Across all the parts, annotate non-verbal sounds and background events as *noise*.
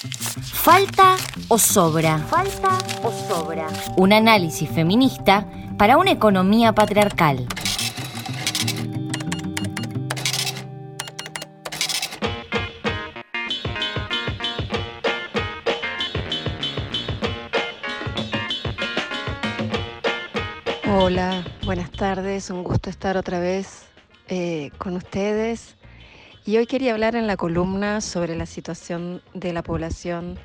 ¿Falta o sobra? ¿Falta o sobra? Un análisis feminista para una economía patriarcal. Hola, buenas tardes, un gusto estar otra vez eh, con ustedes. Y hoy quería hablar en la columna sobre la situación de la población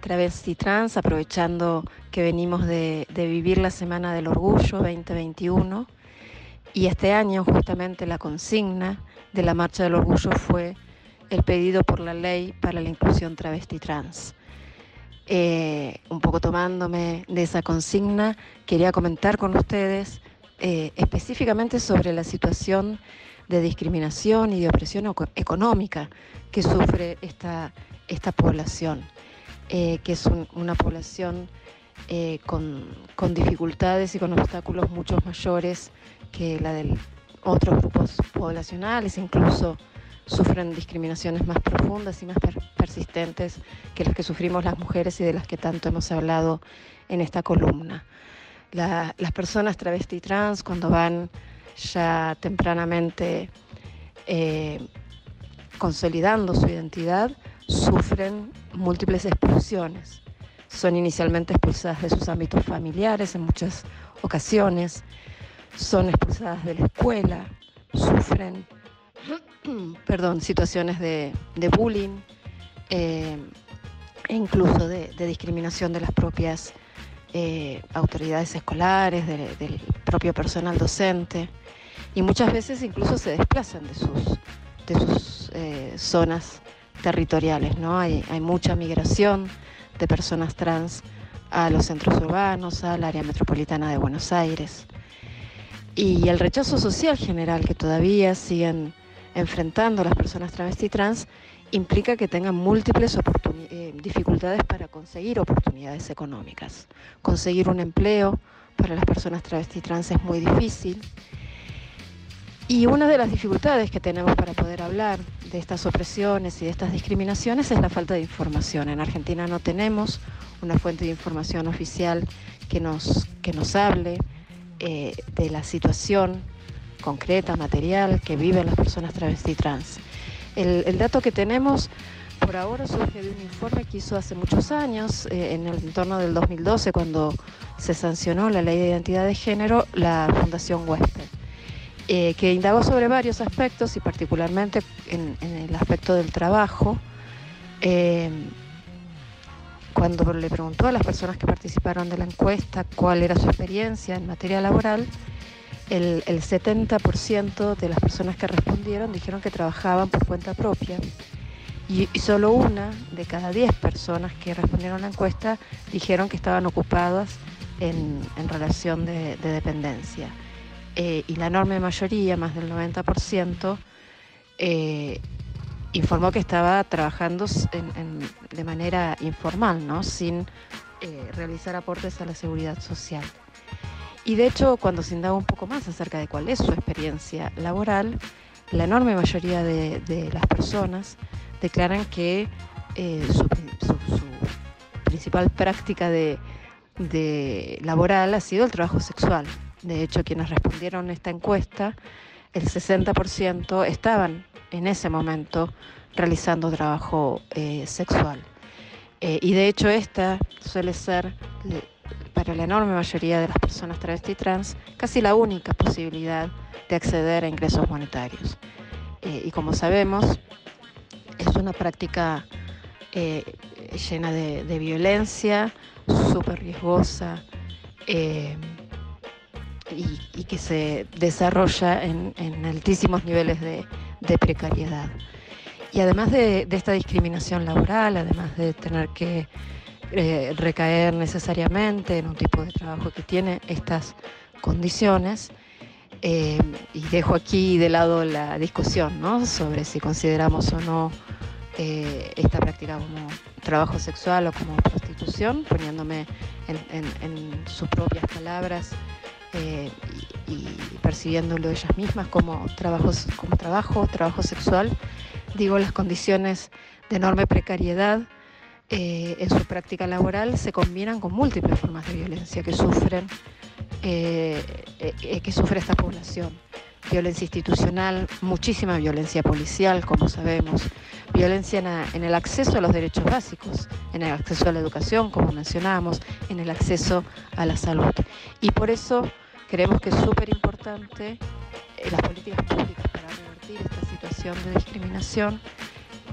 travesti trans, aprovechando que venimos de, vivir la Semana del Orgullo 2021. Y este año justamente la consigna de la Marcha del Orgullo fue el pedido por la ley para la inclusión travesti trans. Eh, un poco tomándome de esa consigna, quería comentar con ustedes eh, específicamente sobre la situación de discriminación y de opresión eco- económica que sufre esta, esta población, eh, que es un- una población eh, con, con dificultades y con obstáculos mucho mayores que la de otros grupos poblacionales, incluso sufren discriminaciones más profundas y más per- persistentes que las que sufrimos las mujeres y de las que tanto hemos hablado en esta columna. La- las personas travesti trans cuando van ya tempranamente eh, consolidando su identidad sufren múltiples expulsiones. Son inicialmente expulsadas de sus ámbitos familiares en muchas ocasiones, son expulsadas de la escuela, sufren *clears throat* perdón, situaciones de, bullying eh, e incluso de, de discriminación de las propias eh, autoridades escolares, de- del propio personal docente y muchas veces incluso se desplazan de sus, de sus eh, zonas territoriales. ¿no? Hay, hay mucha migración de personas trans a los centros urbanos, al área metropolitana de Buenos Aires. Y el rechazo social general que todavía siguen enfrentando las personas travesti trans implica que tengan múltiples eh, dificultades para conseguir oportunidades económicas. Conseguir un empleo para las personas travesti trans es muy difícil. Y una de las dificultades que tenemos para poder hablar de estas opresiones y de estas discriminaciones es la falta de información. En Argentina no tenemos una fuente de información oficial que nos, que nos hable eh, de la situación concreta, material que viven las personas travesti trans. El, dato que tenemos por ahora surge de un informe que hizo hace muchos años, eh, en el entorno del 2012, cuando se sancionó la ley de identidad de género, la Fundación Huésped, eh, que indagó sobre varios aspectos y particularmente en, en el aspecto del trabajo. eh, cuando le preguntó a las personas que participaron de la encuesta cuál era su experiencia en materia laboral, el, el 70% de las personas que respondieron dijeron que trabajaban por cuenta propia y, solo una de cada 10 personas que respondieron a la encuesta dijeron que estaban ocupadas en, relación de, de dependencia. Eh, y la enorme mayoría, más del 90%, eh, informó que estaba trabajando de manera informal, ¿no? sin eh, realizar aportes a la seguridad social. Y de hecho, cuando se indaga un poco más acerca de cuál es su experiencia laboral, la enorme mayoría de, las personas declaran que eh, su, pri- su- su principal práctica de, laboral ha sido el trabajo sexual. De hecho, quienes respondieron esta encuesta, el 60% estaban en ese momento realizando trabajo eh, sexual. Eh, y de hecho esta suele ser, para la enorme mayoría de las personas travesti trans, casi la única posibilidad de acceder a ingresos monetarios. Eh, y como sabemos, es una práctica eh, llena de, violencia, súper riesgosa eh, y, que se desarrolla en, altísimos niveles de, precariedad. Y además de, de esta discriminación laboral, además de tener que eh, recaer necesariamente en un tipo de trabajo que tiene estas condiciones, eh, y dejo aquí de lado la discusión ¿no? sobre si consideramos o no eh, esta práctica como trabajo sexual o como prostitución, poniéndome en, en- sus propias palabras y, y percibiéndolo ellas mismas como, trabajos, como trabajo, trabajo sexual. Digo, las condiciones de enorme precariedad eh, en su práctica laboral se combinan con múltiples formas de violencia que sufren eh, eh, que sufre esta población. Violencia institucional, muchísima violencia policial, como sabemos, violencia en, el acceso a los derechos básicos, en el acceso a la educación, como mencionábamos, en el acceso a la salud. Y por eso creemos que es súper importante las políticas públicas para revertir esta situación de discriminación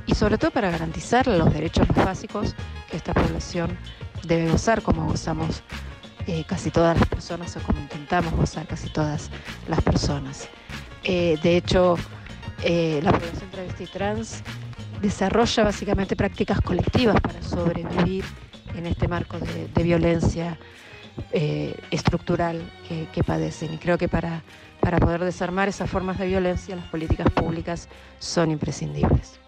y sobre todo para garantizar los derechos más básicos que esta población debe gozar como gozamos eh, casi todas las personas o como intentamos gozar casi todas las personas. Eh, de hecho, eh, la población travesti trans desarrolla básicamente prácticas colectivas para sobrevivir en este marco de, violencia estructural que, que, padecen. Y creo que para, para poder desarmar esas formas de violencia, las políticas públicas son imprescindibles.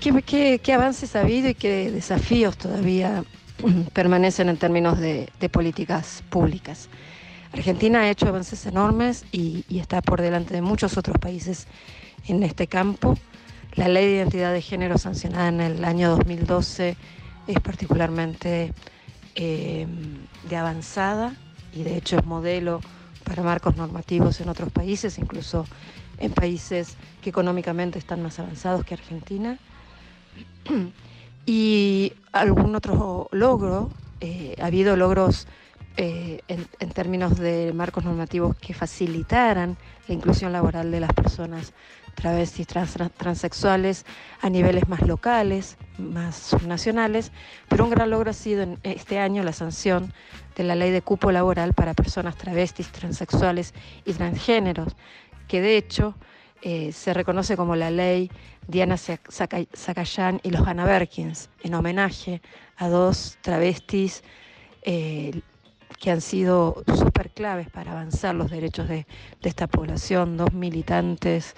¿Qué, avances ha habido y qué desafíos todavía *clears throat* permanecen en términos de, políticas públicas? Argentina ha hecho avances enormes y, está por delante de muchos otros países en este campo. La ley de identidad de género sancionada en el año 2012 es particularmente eh, de avanzada y de hecho es modelo para marcos normativos en otros países, incluso en países que económicamente están más avanzados que Argentina. Y algún otro logro, eh, ha habido logros eh, en, términos de marcos normativos que facilitaran la inclusión laboral de las personas travestis, trans, transexuales a niveles más locales, más subnacionales, pero un gran logro ha sido en este año la sanción de la ley de cupo laboral para personas travestis, transexuales y transgéneros, que de hecho eh, se reconoce como la ley Diana Zacayán y los Hannah Berkins, en homenaje a dos travestis eh, que han sido súper claves para avanzar los derechos de, esta población, dos militantes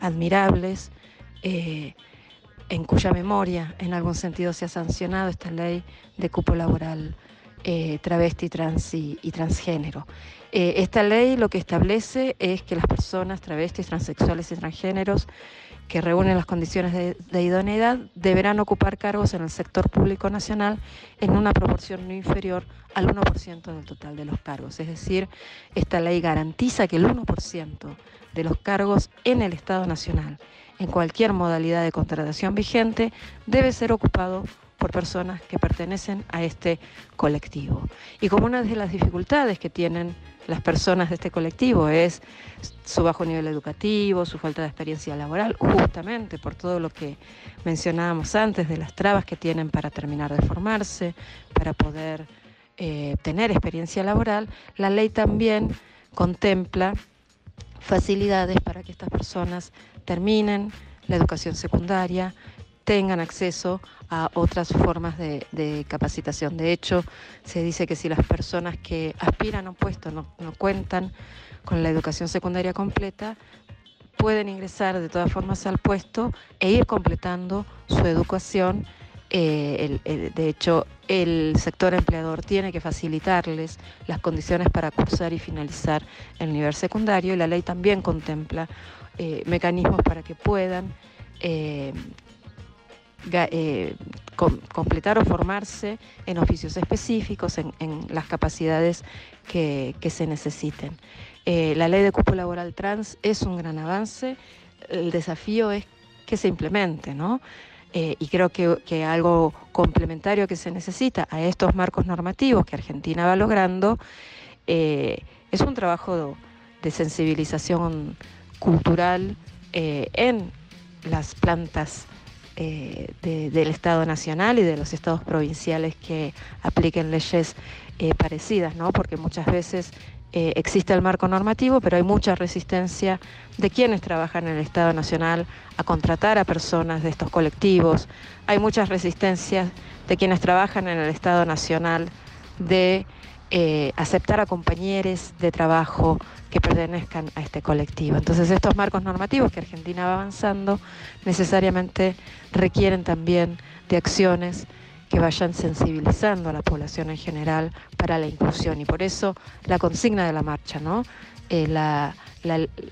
admirables, eh, en cuya memoria en algún sentido se ha sancionado esta ley de cupo laboral travesti, trans y transgénero. Eh, esta ley lo que establece es que las personas travestis, transexuales y transgéneros que reúnen las condiciones de, idoneidad deberán ocupar cargos en el sector público nacional en una proporción no inferior al 1% del total de los cargos. Es decir, esta ley garantiza que el 1% de los cargos en el Estado Nacional, en cualquier modalidad de contratación vigente, debe ser ocupado por personas que pertenecen a este colectivo. Y como una de las dificultades que tienen las personas de este colectivo es su bajo nivel educativo, su falta de experiencia laboral, justamente por todo lo que mencionábamos antes de las trabas que tienen para terminar de formarse, para poder eh, tener experiencia laboral, la ley también contempla facilidades para que estas personas terminen la educación secundaria, tengan acceso a otras formas de, capacitación. De hecho, se dice que si las personas que aspiran a un puesto no, cuentan con la educación secundaria completa, pueden ingresar de todas formas al puesto e ir completando su educación. Eh, de hecho, el sector empleador tiene que facilitarles las condiciones para cursar y finalizar el nivel secundario y la ley también contempla eh, mecanismos para que puedan eh, eh, completar o formarse en oficios específicos, en, las capacidades que, se necesiten. Eh, la ley de cupo laboral trans es un gran avance, el desafío es que se implemente, ¿no? Eh, y creo que, algo complementario que se necesita a estos marcos normativos que Argentina va logrando es un trabajo de sensibilización cultural en las plantas eh, del Estado Nacional y de los estados provinciales que apliquen leyes eh, parecidas, ¿no? porque muchas veces eh, existe el marco normativo, pero hay mucha resistencia de quienes trabajan en el Estado Nacional a contratar a personas de estos colectivos. Hay muchas resistencias de quienes trabajan en el Estado Nacional de eh, aceptar a compañeros de trabajo que pertenezcan a este colectivo. Entonces estos marcos normativos que Argentina va avanzando necesariamente requieren también de acciones que vayan sensibilizando a la población en general para la inclusión. Y por eso la consigna de la marcha, ¿no? Eh,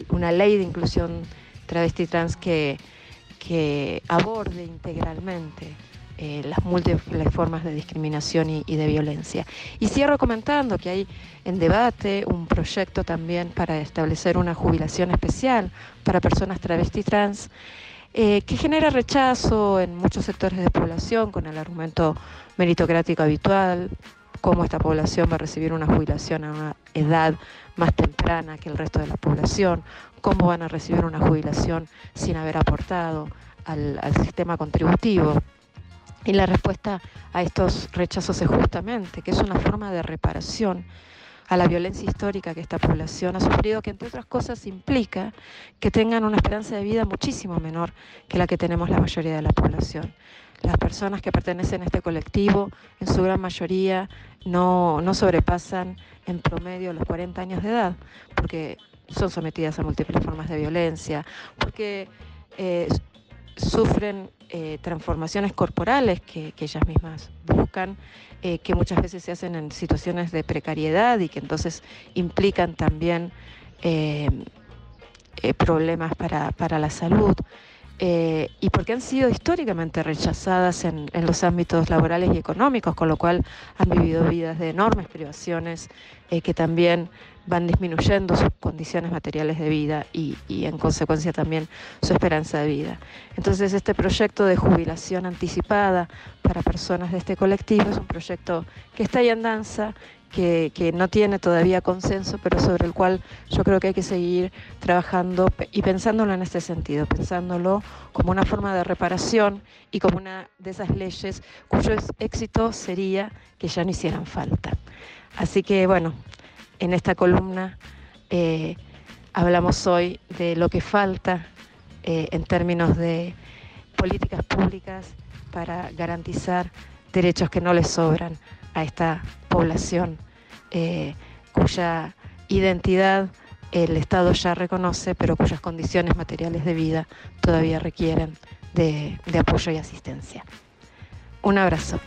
una ley de inclusión travesti trans que aborde integralmente eh, las múltiples formas de discriminación y, de violencia. Y cierro comentando que hay en debate un proyecto también para establecer una jubilación especial para personas travesti trans eh, que genera rechazo en muchos sectores de población con el argumento meritocrático habitual, cómo esta población va a recibir una jubilación a una edad más temprana que el resto de la población, cómo van a recibir una jubilación sin haber aportado al sistema contributivo. Y la respuesta a estos rechazos es justamente que es una forma de reparación a la violencia histórica que esta población ha sufrido, que entre otras cosas implica que tengan una esperanza de vida muchísimo menor que la que tenemos la mayoría de la población. Las personas que pertenecen a este colectivo, en su gran mayoría, no, no sobrepasan en promedio los 40 años de edad, porque son sometidas a múltiples formas de violencia, porque eh, sufren eh, transformaciones corporales que, ellas mismas buscan, eh, que muchas veces se hacen en situaciones de precariedad y que entonces implican también eh, problemas para, para, la salud. Y porque han sido históricamente rechazadas en, en, los ámbitos laborales y económicos, con lo cual han vivido vidas de enormes privaciones que también van disminuyendo sus condiciones materiales de vida y, en consecuencia también su esperanza de vida. Entonces este proyecto de jubilación anticipada para personas de este colectivo es un proyecto que está ahí en danza, que, no tiene todavía consenso, pero sobre el cual yo creo que hay que seguir trabajando y pensándolo en este sentido, pensándolo como una forma de reparación y como una de esas leyes cuyo éxito sería que ya no hicieran falta. Así que bueno, en esta columna eh, hablamos hoy de lo que falta eh, en términos de políticas públicas para garantizar derechos que no les sobran a esta población eh, cuya identidad el Estado ya reconoce, pero cuyas condiciones materiales de vida todavía requieren de apoyo y asistencia. Un abrazo.